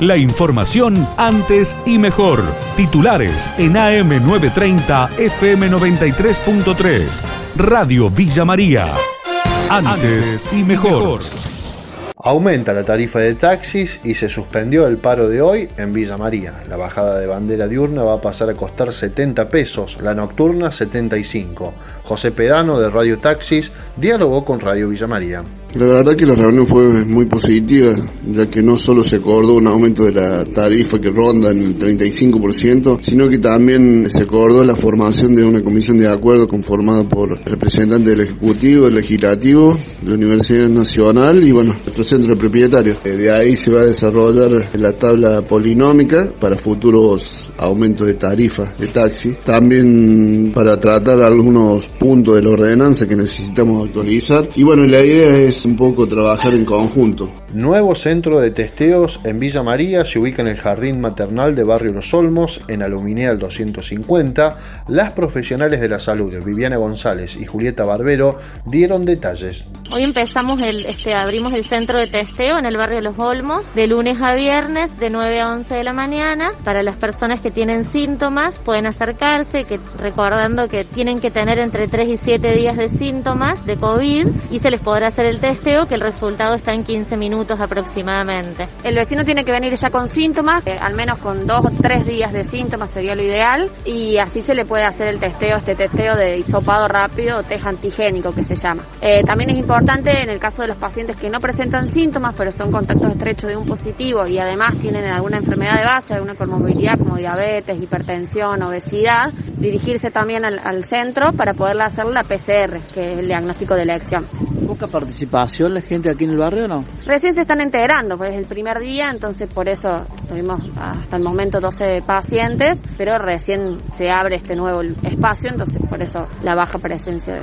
La información antes y mejor. Titulares en AM930 FM93.3. Radio Villa María. Antes y mejor. Aumenta la tarifa de taxis y se suspendió el paro de hoy en Villa María. La bajada de bandera diurna va a pasar a costar 70 pesos, la nocturna 75. José Pedano de Radio Taxis dialogó con Radio Villa María. La verdad que la reunión fue muy positiva, ya que no solo se acordó un aumento de la tarifa que ronda en el 35%, sino que también se acordó la formación de una comisión de acuerdo conformada por representantes del Ejecutivo, del Legislativo, de la Universidad Nacional y bueno, nuestro centro de propietarios. Eh, de ahí se va a desarrollar la tabla polinómica para futuros aumentos de tarifa de taxi. También para tratar algunos puntos de la ordenanza que necesitamos actualizar. Y bueno, la idea es un poco trabajar en conjunto. Nuevo centro de testeos en Villa María se ubica en el Jardín Maternal de Barrio Los Olmos, en Aluminea al 250. Las profesionales de la salud, Viviana González y Julieta Barbero, dieron detalles. Hoy empezamos el, este, abrimos el centro de testeo en el barrio Los Olmos, de lunes a viernes, de 9 a 11 de la mañana. Para las personas que tienen síntomas, pueden acercarse, recordando que tienen que tener entre 3 y 7 días de síntomas de COVID y se les podrá hacer el testeo, que el resultado está en 15 minutos aproximadamente. El vecino tiene que venir ya con síntomas, eh, al menos con 2 o 3 días de síntomas sería lo ideal, y así se le puede hacer el testeo, este testeo de hisopado rápido test antigénico que se llama. Eh, también es importante en el caso de los pacientes que no presentan síntomas, pero son contactos estrechos de un positivo y además tienen alguna enfermedad de base, alguna comorbilidad como diabetes, hipertensión, obesidad, dirigirse también al, centro para poder hacer la PCR, que es el diagnóstico de elección. ¿Busca participación la gente aquí en el barrio o no? Recién se están integrando, pues es el primer día, entonces por eso tuvimos hasta el momento 12 pacientes, pero recién se abre este nuevo espacio, entonces por eso la baja presencia de,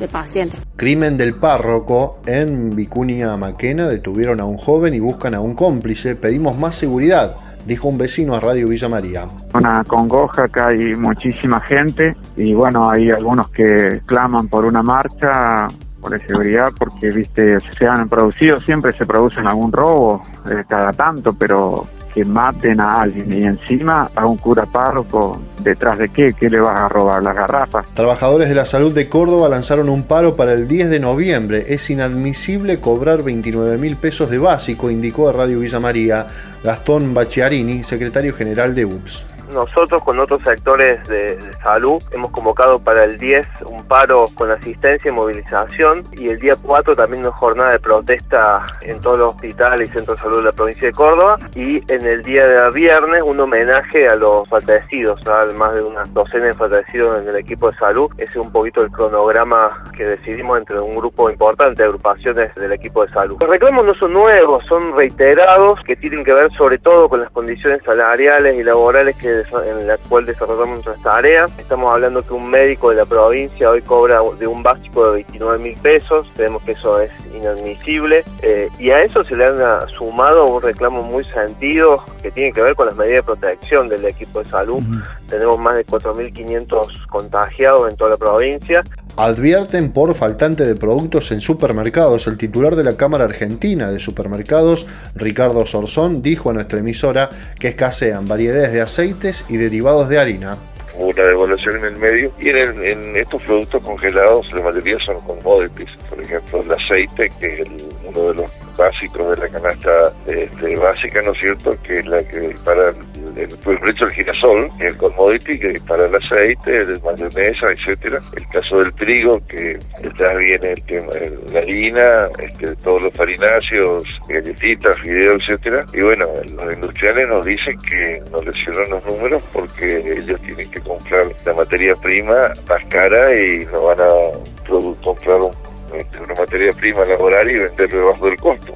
de pacientes. Crimen del párroco en Vicuña Maquena detuvieron a un joven y buscan a un cómplice. Pedimos más seguridad, dijo un vecino a Radio Villa María. Una congoja que hay muchísima gente y bueno, hay algunos que claman por una marcha por seguridad porque viste se han producido siempre se producen algún robo eh, cada tanto pero que maten a alguien y encima a un cura párroco, ¿detrás de qué? ¿Qué le vas a robar? ¿Las garrafas? Trabajadores de la salud de Córdoba lanzaron un paro para el 10 de noviembre. Es inadmisible cobrar 29 mil pesos de básico, indicó a Radio Villa María Gastón Bachiarini, secretario general de UPS. Nosotros con otros sectores de, salud hemos convocado para el 10 un paro con asistencia y movilización y el día 4 también una jornada de protesta en todos los hospitales y centros de salud de la provincia de Córdoba y en el día de viernes un homenaje a los fallecidos, más de una docena de fallecidos en el equipo de salud. Ese es un poquito el cronograma que decidimos entre un grupo importante de agrupaciones del equipo de salud. Los reclamos no son nuevos, son reiterados que tienen que ver sobre todo con las condiciones salariales y laborales que en la cual desarrollamos nuestras tareas. Estamos hablando que un médico de la provincia hoy cobra de un básico de 29 mil pesos, creemos que eso es inadmisible eh, y a eso se le han sumado un reclamo muy sentido que tiene que ver con las medidas de protección del equipo de salud. Tenemos más de 4.500 contagiados en toda la provincia. Advierten por faltante de productos en supermercados. El titular de la Cámara Argentina de Supermercados, Ricardo Sorzón, dijo a nuestra emisora que escasean variedades de aceites y derivados de harina una devaluación en el medio y en, estos productos congelados la mayoría son commodities, por ejemplo el aceite que es uno de los básicos de la canasta este, básica, ¿no es cierto? Que es la que para el, el, precio del girasol, es el commodity, que para el aceite, el mayonesa, etcétera. El caso del trigo, que detrás viene el tema, la harina, este, todos los farináceos, galletitas, fideos, etcétera. Y bueno, los industriales nos dicen que nos lesionan los números porque ellos tienen que comprar la materia prima más cara y no van a comprar este, una materia prima laboral y venderlo debajo del costo.